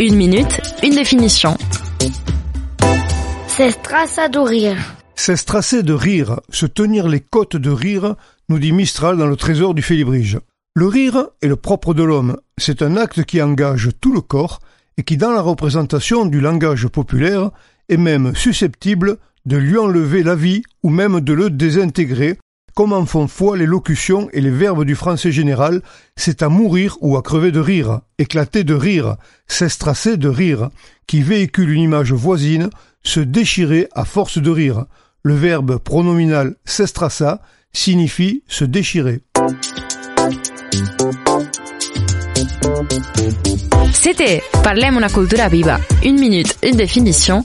Une minute, une définition. S'estrassa de rire. S'estrasser de rire, se tenir les côtes de rire, nous dit Mistral dans le trésor du Félibrige. Le rire est le propre de l'homme. C'est un acte qui engage tout le corps et qui, dans la représentation du langage populaire, est même susceptible de lui enlever la vie ou même de le désintégrer comme en font foi les locutions et les verbes du français général, c'est à mourir ou à crever de rire, éclater de rire, s'estrasser de rire, qui véhicule une image voisine, se déchirer à force de rire. Le verbe pronominal s'estrassa signifie se déchirer. C'était Parlem una cultura viva. Une minute, une définition.